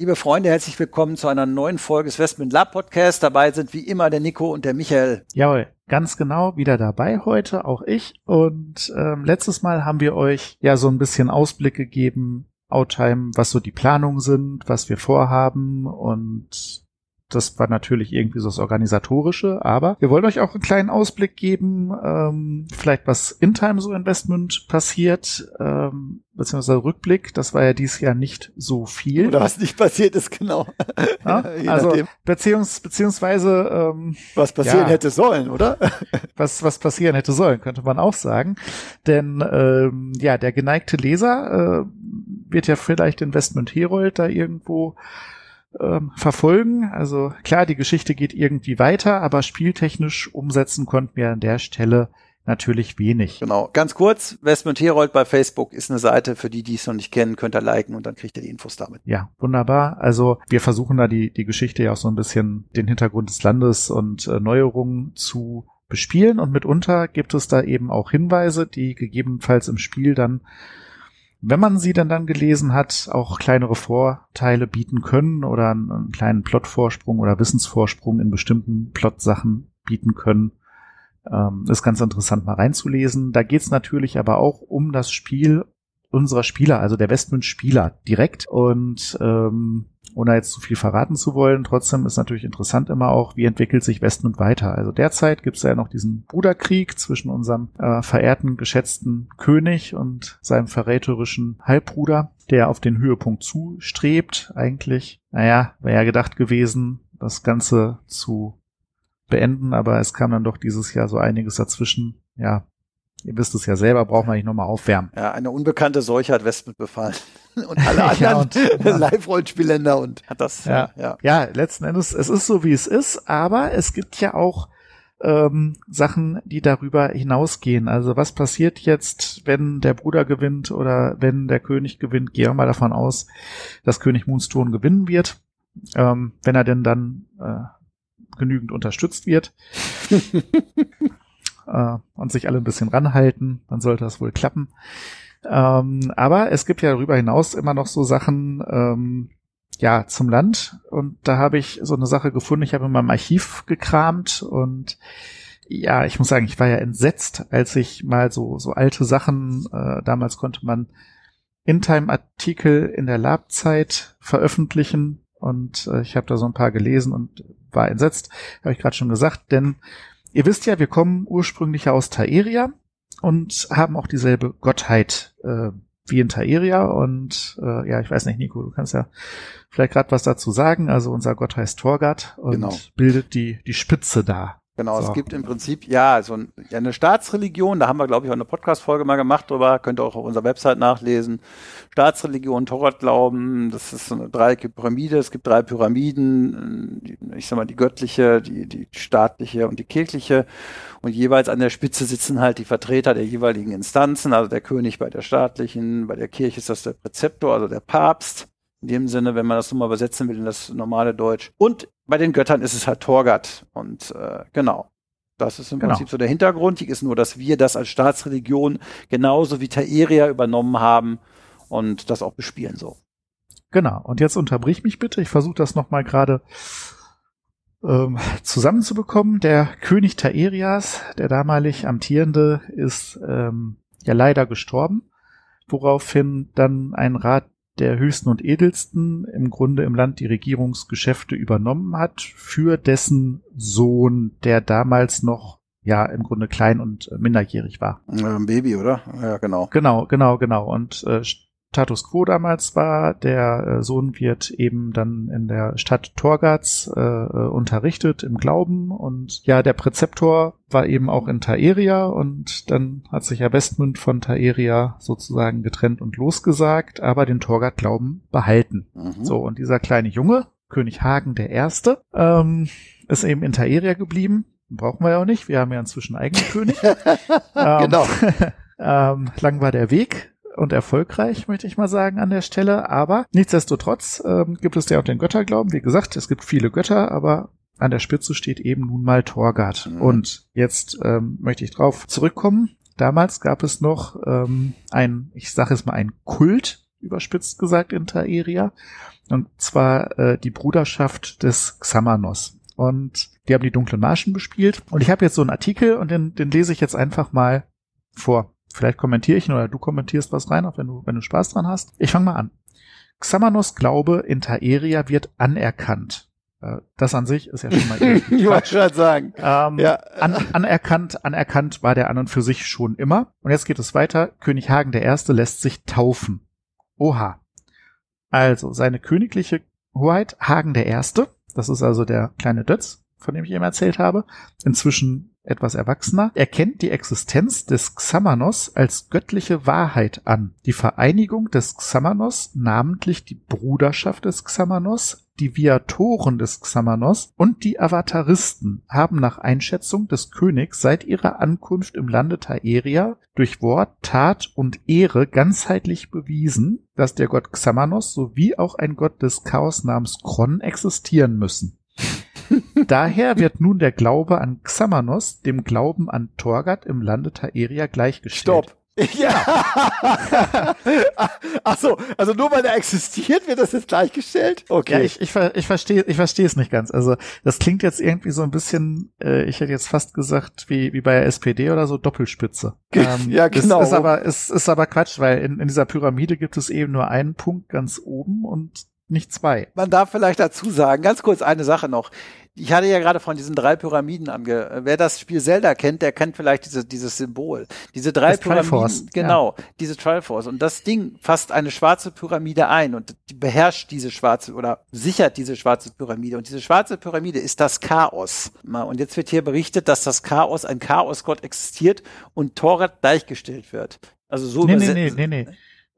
Liebe Freunde, herzlich willkommen zu einer neuen Folge des Westman Lab Podcast. Dabei sind wie immer der Nico und der Michael. Jawohl, ganz genau, wieder dabei heute, auch ich. Und ähm, letztes Mal haben wir euch ja so ein bisschen Ausblick gegeben, Outtime, was so die Planungen sind, was wir vorhaben und das war natürlich irgendwie so das Organisatorische, aber wir wollen euch auch einen kleinen Ausblick geben, ähm, vielleicht was in Time so Investment passiert, ähm, beziehungsweise Rückblick, das war ja dieses Jahr nicht so viel. Oder was nicht passiert ist, genau. Ja, also beziehungs, beziehungsweise ähm, was passieren ja, hätte sollen, oder? was, was passieren hätte sollen, könnte man auch sagen. Denn ähm, ja, der geneigte Leser äh, wird ja vielleicht Investment Herold da irgendwo ähm, verfolgen. Also klar, die Geschichte geht irgendwie weiter, aber spieltechnisch umsetzen konnten wir an der Stelle natürlich wenig. Genau. Ganz kurz, Westmund Herold bei Facebook ist eine Seite, für die, die es noch nicht kennen, könnt ihr liken und dann kriegt ihr die Infos damit. Ja, wunderbar. Also wir versuchen da die, die Geschichte ja auch so ein bisschen den Hintergrund des Landes und äh, Neuerungen zu bespielen und mitunter gibt es da eben auch Hinweise, die gegebenenfalls im Spiel dann wenn man sie dann dann gelesen hat, auch kleinere Vorteile bieten können oder einen, einen kleinen Plotvorsprung oder Wissensvorsprung in bestimmten Plotsachen bieten können. Ähm, ist ganz interessant mal reinzulesen. Da geht's natürlich aber auch um das Spiel unserer Spieler, also der Westmund-Spieler direkt. Und ähm, ohne jetzt zu viel verraten zu wollen, trotzdem ist natürlich interessant immer auch, wie entwickelt sich Westmund weiter. Also derzeit gibt es ja noch diesen Bruderkrieg zwischen unserem äh, verehrten, geschätzten König und seinem verräterischen Halbbruder, der auf den Höhepunkt zustrebt. Eigentlich, naja, wäre ja gedacht gewesen, das Ganze zu beenden, aber es kam dann doch dieses Jahr so einiges dazwischen. Ja, Ihr wisst es ja selber, braucht man nicht nochmal aufwärmen. Ja, eine unbekannte Seuche hat Westmund befallen. Und alle anderen ja, Live-Rollenspielländer und hat das, ja, ja. Ja, letzten Endes, es ist so, wie es ist, aber es gibt ja auch ähm, Sachen, die darüber hinausgehen. Also was passiert jetzt, wenn der Bruder gewinnt oder wenn der König gewinnt? Gehen wir mal davon aus, dass König Moonstone gewinnen wird, ähm, wenn er denn dann äh, genügend unterstützt wird. Äh, und sich alle ein bisschen ranhalten, dann sollte das wohl klappen. Ähm, aber es gibt ja darüber hinaus immer noch so Sachen, ähm, ja, zum Land. Und da habe ich so eine Sache gefunden. Ich habe in meinem Archiv gekramt und ja, ich muss sagen, ich war ja entsetzt, als ich mal so, so alte Sachen, äh, damals konnte man In-Time-Artikel in der Labzeit veröffentlichen und äh, ich habe da so ein paar gelesen und war entsetzt, habe ich gerade schon gesagt, denn Ihr wisst ja, wir kommen ursprünglich aus Taeria und haben auch dieselbe Gottheit äh, wie in Taeria. Und äh, ja, ich weiß nicht, Nico, du kannst ja vielleicht gerade was dazu sagen. Also unser Gott heißt Torgat und genau. bildet die, die Spitze da Genau, so. es gibt im Prinzip ja so ein, ja, eine Staatsreligion, da haben wir, glaube ich, auch eine Podcast-Folge mal gemacht drüber, könnt ihr auch auf unserer Website nachlesen. Staatsreligion, Torah-Glauben, das ist so eine dreieckige Pyramide, es gibt drei Pyramiden, ich sag mal, die göttliche, die, die staatliche und die kirchliche. Und jeweils an der Spitze sitzen halt die Vertreter der jeweiligen Instanzen, also der König bei der staatlichen, bei der Kirche ist das der Präzeptor, also der Papst. In dem Sinne, wenn man das so mal übersetzen will in das normale Deutsch. Und bei den Göttern ist es halt Torgat. Und äh, genau. Das ist im genau. Prinzip so der Hintergrund. Hier ist nur, dass wir das als Staatsreligion genauso wie Taeria übernommen haben und das auch bespielen so. Genau. Und jetzt unterbrich mich bitte. Ich versuche das nochmal gerade ähm, zusammenzubekommen. Der König Taerias, der damalig amtierende, ist ähm, ja leider gestorben, woraufhin dann ein Rat der höchsten und edelsten im Grunde im Land die Regierungsgeschäfte übernommen hat, für dessen Sohn, der damals noch ja im Grunde klein und minderjährig war. Ein Baby, oder? Ja, genau. Genau, genau, genau. Und äh, Status quo damals war. Der äh, Sohn wird eben dann in der Stadt Torgats äh, äh, unterrichtet im Glauben und ja, der Präzeptor war eben auch in Taeria und dann hat sich ja Westmund von Taeria sozusagen getrennt und losgesagt, aber den Torgat-Glauben behalten. Mhm. So, und dieser kleine Junge, König Hagen der Erste, ähm, ist eben in Taeria geblieben. Brauchen wir ja auch nicht, wir haben ja inzwischen eigenen König. ähm, genau. ähm, lang war der Weg, und erfolgreich, möchte ich mal sagen, an der Stelle. Aber nichtsdestotrotz ähm, gibt es ja auch den Götterglauben. Wie gesagt, es gibt viele Götter, aber an der Spitze steht eben nun mal Torgard. Mhm. Und jetzt ähm, möchte ich drauf zurückkommen. Damals gab es noch ähm, ein, ich sage es mal, ein Kult, überspitzt gesagt, in Taeria. Und zwar äh, die Bruderschaft des Xamanos. Und die haben die dunklen Marschen bespielt. Und ich habe jetzt so einen Artikel und den, den lese ich jetzt einfach mal vor. Vielleicht kommentiere ich ihn oder du kommentierst was rein, auch wenn du, wenn du Spaß dran hast. Ich fange mal an. Xamanos Glaube in Taeria wird anerkannt. Äh, das an sich ist ja schon mal Ich wollte schon sagen. Ähm, ja. an, anerkannt, anerkannt war der an und für sich schon immer. Und jetzt geht es weiter. König Hagen der Erste lässt sich taufen. Oha. Also, seine königliche Hoheit Hagen der Erste, das ist also der kleine Dötz, von dem ich eben erzählt habe, inzwischen etwas erwachsener, erkennt die Existenz des Xamanos als göttliche Wahrheit an. Die Vereinigung des Xamanos, namentlich die Bruderschaft des Xamanos, die Viatoren des Xamanos und die Avataristen haben nach Einschätzung des Königs seit ihrer Ankunft im Lande Taeria durch Wort, Tat und Ehre ganzheitlich bewiesen, dass der Gott Xamanos sowie auch ein Gott des Chaos namens Kron existieren müssen. Daher wird nun der Glaube an Xamanos dem Glauben an Torgat im Lande Taeria gleichgestellt. Stopp. Ja. Ach so, also nur weil er existiert, wird das jetzt gleichgestellt? Okay. Ja, ich, ich, ich verstehe ich verstehe es nicht ganz. Also das klingt jetzt irgendwie so ein bisschen, äh, ich hätte jetzt fast gesagt, wie, wie bei der SPD oder so, Doppelspitze. Ähm, ja, genau. Ist, ist aber, ist, ist aber Quatsch, weil in, in dieser Pyramide gibt es eben nur einen Punkt ganz oben und nicht zwei. Man darf vielleicht dazu sagen, ganz kurz eine Sache noch. Ich hatte ja gerade von diesen drei Pyramiden ange. Wer das Spiel Zelda kennt, der kennt vielleicht diese, dieses Symbol. Diese drei das Pyramiden, Triforce, genau, ja. diese Triforce. Und das Ding fasst eine schwarze Pyramide ein und die beherrscht diese schwarze oder sichert diese schwarze Pyramide. Und diese schwarze Pyramide ist das Chaos. Und jetzt wird hier berichtet, dass das Chaos, ein Chaosgott existiert und Thorat gleichgestellt wird. Also so nee, nee, nee, nee, nee.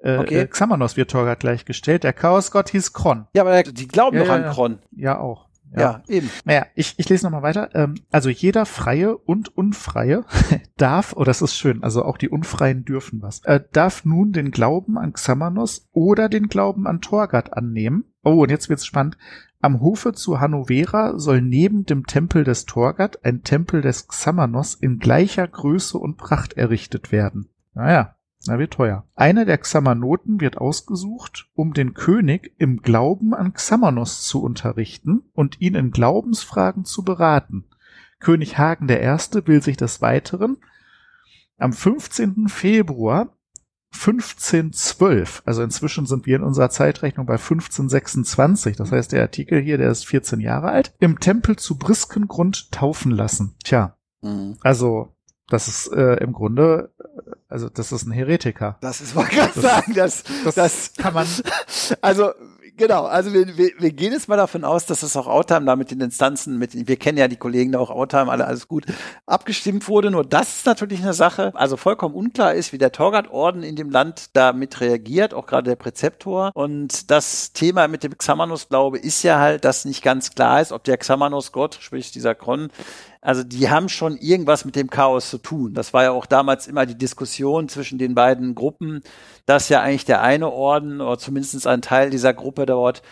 Äh, okay. Äh, Xamanos wird Torgat gleichgestellt. Der Chaosgott hieß Kron. Ja, aber die glauben ja, doch an Kron. Ja, auch. Ja, ja eben. Naja, ich, ich lese nochmal weiter. Ähm, also jeder Freie und Unfreie darf, oh, das ist schön, also auch die Unfreien dürfen was, äh, darf nun den Glauben an Xamanos oder den Glauben an Torgat annehmen. Oh, und jetzt wird's spannend. Am Hofe zu Hannovera soll neben dem Tempel des Torgat ein Tempel des Xamanos in gleicher Größe und Pracht errichtet werden. Naja, na, wird teuer. Einer der Xamanoten wird ausgesucht, um den König im Glauben an Xamanos zu unterrichten und ihn in Glaubensfragen zu beraten. König Hagen I. will sich des Weiteren am 15. Februar 1512, also inzwischen sind wir in unserer Zeitrechnung bei 1526, das heißt der Artikel hier, der ist 14 Jahre alt, im Tempel zu Briskengrund taufen lassen. Tja, mhm. also das ist äh, im Grunde, also das ist ein Heretiker. Das ist, wollte gerade sagen, das, das, das kann man. Also genau, also wir, wir, wir gehen jetzt mal davon aus, dass es auch Outtime da mit den Instanzen, mit, wir kennen ja die Kollegen da auch Outtime, alle alles gut, abgestimmt wurde. Nur das ist natürlich eine Sache, also vollkommen unklar ist, wie der Torgat-Orden in dem Land damit reagiert, auch gerade der Präzeptor. Und das Thema mit dem Xamanos-Glaube ist ja halt, dass nicht ganz klar ist, ob der Xamanos-Gott, sprich dieser Kron, also die haben schon irgendwas mit dem Chaos zu tun. Das war ja auch damals immer die Diskussion zwischen den beiden Gruppen, dass ja eigentlich der eine Orden oder zumindest ein Teil dieser Gruppe dort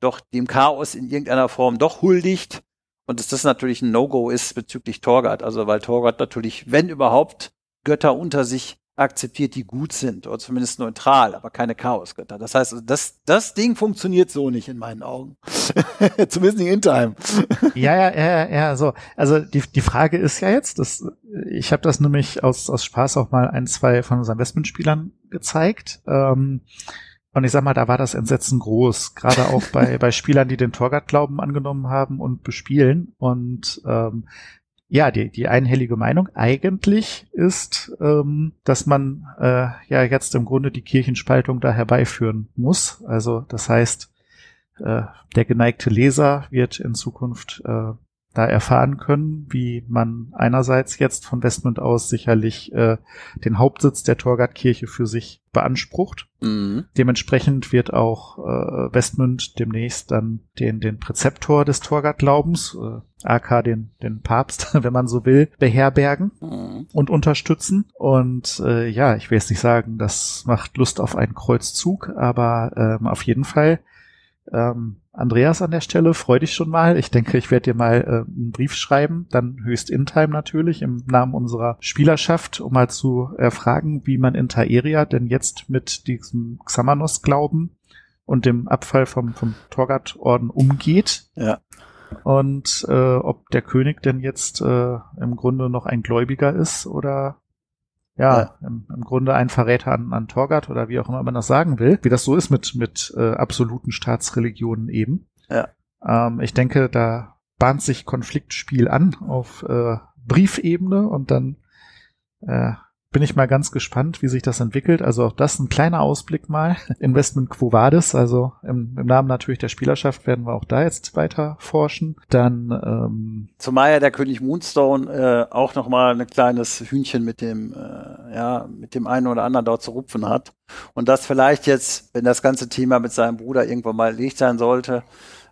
doch dem Chaos in irgendeiner Form doch huldigt. Und dass das natürlich ein No-Go ist bezüglich Torgat. Also weil Torgat natürlich, wenn überhaupt, Götter unter sich akzeptiert, die gut sind oder zumindest neutral, aber keine Chaosgötter. Das heißt, das, das Ding funktioniert so nicht in meinen Augen. zumindest nicht in Time. ja, ja, ja, ja, so. Also die, die Frage ist ja jetzt, dass, ich habe das nämlich aus, aus Spaß auch mal ein, zwei von unseren Investmentspielern gezeigt. Ähm, und ich sag mal, da war das Entsetzen groß, gerade auch bei, bei Spielern, die den Torgat-Glauben angenommen haben und bespielen. Und ähm, Ja, die, die einhellige Meinung eigentlich ist, ähm, dass man äh, ja jetzt im Grunde die Kirchenspaltung da herbeiführen muss. Also das heißt, äh, der geneigte Leser wird in Zukunft äh, da erfahren können, wie man einerseits jetzt von Westmund aus sicherlich äh, den Hauptsitz der Torgartkirche für sich beansprucht. Mhm. Dementsprechend wird auch äh, Westmund demnächst dann den, den Präzeptor des Torgart-Glaubens, äh, AK den, den Papst, wenn man so will, beherbergen mhm. und unterstützen. Und äh, ja, ich will jetzt nicht sagen, das macht Lust auf einen Kreuzzug, aber ähm, auf jeden Fall ähm, Andreas an der Stelle, freu dich schon mal. Ich denke, ich werde dir mal äh, einen Brief schreiben, dann höchst in Time natürlich, im Namen unserer Spielerschaft, um mal zu erfragen, wie man in Taeria denn jetzt mit diesem Xamanos-Glauben und dem Abfall vom, vom Torgat-Orden umgeht. Ja. Und äh, ob der König denn jetzt äh, im Grunde noch ein Gläubiger ist oder ja. Im, Im, Grunde ein Verräter an, an Torgat oder wie auch immer man das sagen will, wie das so ist mit, mit äh, absoluten Staatsreligionen eben. Ja. Ähm, ich denke, da bahnt sich Konfliktspiel an auf äh, Briefebene und dann äh, bin ich mal ganz gespannt, wie sich das entwickelt. Also auch das ein kleiner Ausblick mal. Investment Quo Vadis, also im, im, Namen natürlich der Spielerschaft werden wir auch da jetzt weiter forschen. Dann ähm, zumal ja der König Moonstone äh, auch noch mal ein kleines Hühnchen mit dem äh, ja mit dem einen oder anderen dort zu rupfen hat und das vielleicht jetzt, wenn das ganze Thema mit seinem Bruder irgendwann mal erledigt sein sollte,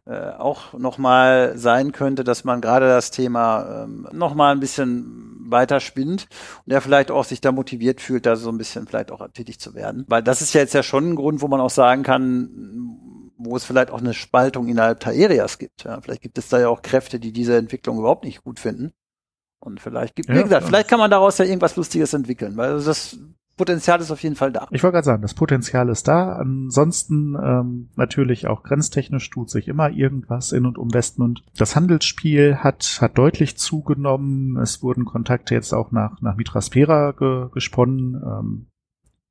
äh, auch nochmal sein könnte, dass man gerade das Thema ähm, nochmal ein bisschen weiter spinnt und er vielleicht auch sich da motiviert fühlt, da so ein bisschen vielleicht auch tätig zu werden. Weil das ist ja jetzt ja schon ein Grund, wo man auch sagen kann, wo es vielleicht auch eine Spaltung innerhalb Taerias gibt. Ja, vielleicht gibt es da ja auch Kräfte, die diese Entwicklung überhaupt nicht gut finden. Und vielleicht gibt, ja, wie gesagt, vielleicht kann man daraus ja irgendwas Lustiges entwickeln, weil das Potenzial ist auf jeden Fall da. Ich wollte gerade sagen, das Potenzial ist da. Ansonsten ähm, natürlich auch grenztechnisch tut sich immer irgendwas in und um Westmund. Das Handelsspiel hat, hat deutlich zugenommen. Es wurden Kontakte jetzt auch nach, nach Mitraspera ge, gesponnen. Ähm,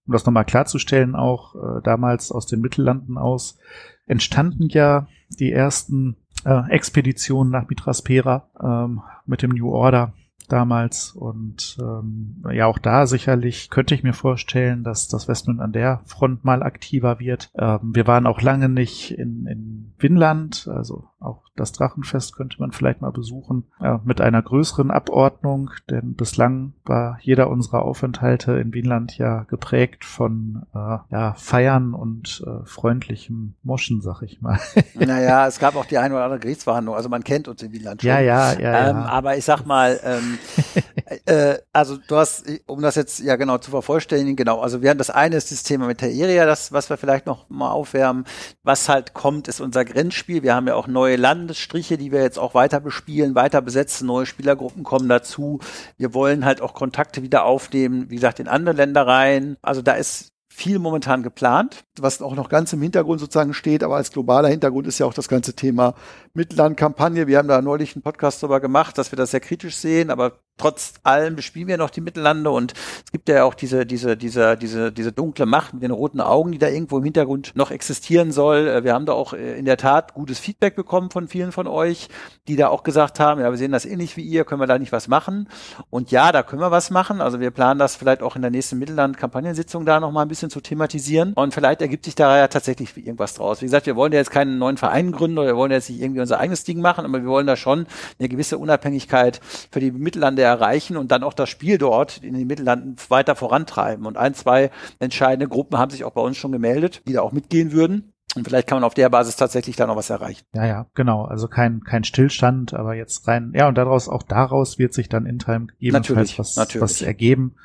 um das nochmal klarzustellen, auch äh, damals aus den Mittellanden aus entstanden ja die ersten äh, Expeditionen nach Mitraspera ähm, mit dem New Order damals. Und ähm, ja, auch da sicherlich könnte ich mir vorstellen, dass das Westmund an der Front mal aktiver wird. Ähm, wir waren auch lange nicht in, in Finnland, also auch das Drachenfest könnte man vielleicht mal besuchen, äh, mit einer größeren Abordnung, denn bislang war jeder unserer Aufenthalte in Wienland ja geprägt von äh, ja, Feiern und äh, freundlichem Moschen, sag ich mal. naja, es gab auch die eine oder andere Gerichtsverhandlung, also man kennt uns in Wienland schon. Ja, ja, ja. Ähm, ja. Aber ich sag mal, ähm, äh, also du hast, um das jetzt ja genau zu vervollständigen, genau, also wir haben das eine ist das Thema mit der Area, das, was wir vielleicht noch mal aufwärmen. Was halt kommt, ist unser Grenzspiel. Wir haben ja auch neue Landesstriche, die wir jetzt auch weiter bespielen, weiter besetzen, neue Spielergruppen kommen dazu. Wir wollen halt auch Kontakte wieder aufnehmen, wie gesagt, in andere Länder rein. Also da ist viel momentan geplant, was auch noch ganz im Hintergrund sozusagen steht, aber als globaler Hintergrund ist ja auch das ganze Thema Mittellandkampagne. Wir haben da neulich einen Podcast darüber gemacht, dass wir das sehr kritisch sehen, aber trotz allem bespielen wir noch die Mittellande und es gibt ja auch diese, diese, diese, diese, diese dunkle Macht mit den roten Augen, die da irgendwo im Hintergrund noch existieren soll. Äh, wir haben da auch äh, in der Tat gutes Feedback bekommen von vielen von euch, die da auch gesagt haben, ja, wir sehen das ähnlich wie ihr, können wir da nicht was machen? Und ja, da können wir was machen. Also wir planen das vielleicht auch in der nächsten Mittelland-Kampagnensitzung da nochmal ein bisschen zu thematisieren. Und vielleicht ergibt sich da ja tatsächlich irgendwas draus. Wie gesagt, wir wollen ja jetzt keinen neuen Verein gründen oder wir wollen jetzt nicht irgendwie unser eigenes Ding machen, aber wir wollen da schon eine gewisse Unabhängigkeit für die Mittellande erreichen und dann auch das Spiel dort in den Mittellanden weiter vorantreiben. Und ein, zwei entscheidende Gruppen haben sich auch bei uns schon gemeldet, die da auch mitgehen würden. Und vielleicht kann man auf der Basis tatsächlich da noch was erreichen. Ja, ja, genau. Also kein, kein Stillstand, aber jetzt rein, ja, und daraus, auch daraus wird sich dann in Time gegebenenfalls was, natürlich. was ergeben.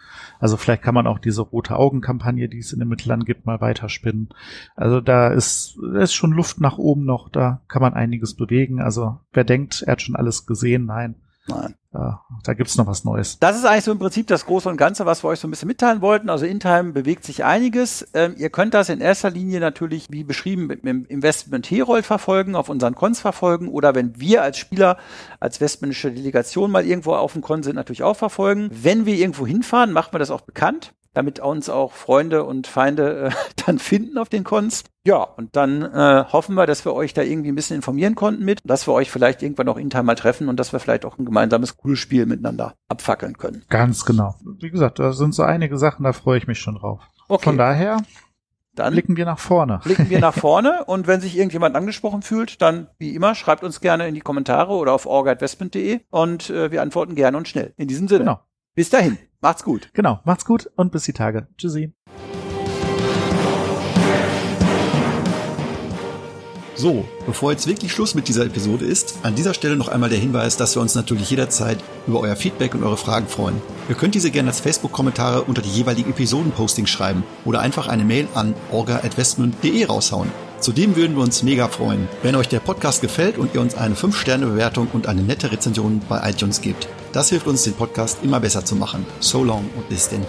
Also vielleicht kann man auch diese rote Augen-Kampagne, die es in den Mittelland gibt, mal weiterspinnen. Also da ist, da ist schon Luft nach oben noch, da kann man einiges bewegen. Also wer denkt, er hat schon alles gesehen, nein. Nein. Ja, da gibt's noch was Neues. Das ist eigentlich so im Prinzip das Große und Ganze, was wir euch so ein bisschen mitteilen wollten. Also in Time bewegt sich einiges. Ähm, ihr könnt das in erster Linie natürlich, wie beschrieben, mit dem Investment Herold verfolgen, auf unseren Cons verfolgen oder wenn wir als Spieler, als westmännische Delegation mal irgendwo auf dem Con sind, natürlich auch verfolgen. Wenn wir irgendwo hinfahren, machen wir das auch bekannt. Damit uns auch Freunde und Feinde äh, dann finden auf den Cons. Ja, und dann äh, hoffen wir, dass wir euch da irgendwie ein bisschen informieren konnten mit, dass wir euch vielleicht irgendwann auch intern mal treffen und dass wir vielleicht auch ein gemeinsames cooles Spiel miteinander abfackeln können. Ganz genau. Wie gesagt, da sind so einige Sachen, da freue ich mich schon drauf. Okay. Von daher dann blicken wir nach vorne. Blicken wir nach vorne und wenn sich irgendjemand angesprochen fühlt, dann wie immer schreibt uns gerne in die Kommentare oder auf orga.westment.de und äh, wir antworten gerne und schnell. In diesem Sinne. Genau. Bis dahin. Macht's gut. Genau. Macht's gut und bis die Tage. Tschüssi. So, bevor jetzt wirklich Schluss mit dieser Episode ist, an dieser Stelle noch einmal der Hinweis, dass wir uns natürlich jederzeit über euer Feedback und eure Fragen freuen. Ihr könnt diese gerne als Facebook-Kommentare unter die jeweiligen Episoden-Postings schreiben oder einfach eine Mail an orga.westmund.de raushauen. Zudem würden wir uns mega freuen, wenn euch der Podcast gefällt und ihr uns eine 5-Sterne-Bewertung und eine nette Rezension bei iTunes gebt. Das hilft uns, den Podcast immer besser zu machen. So long und bis denn.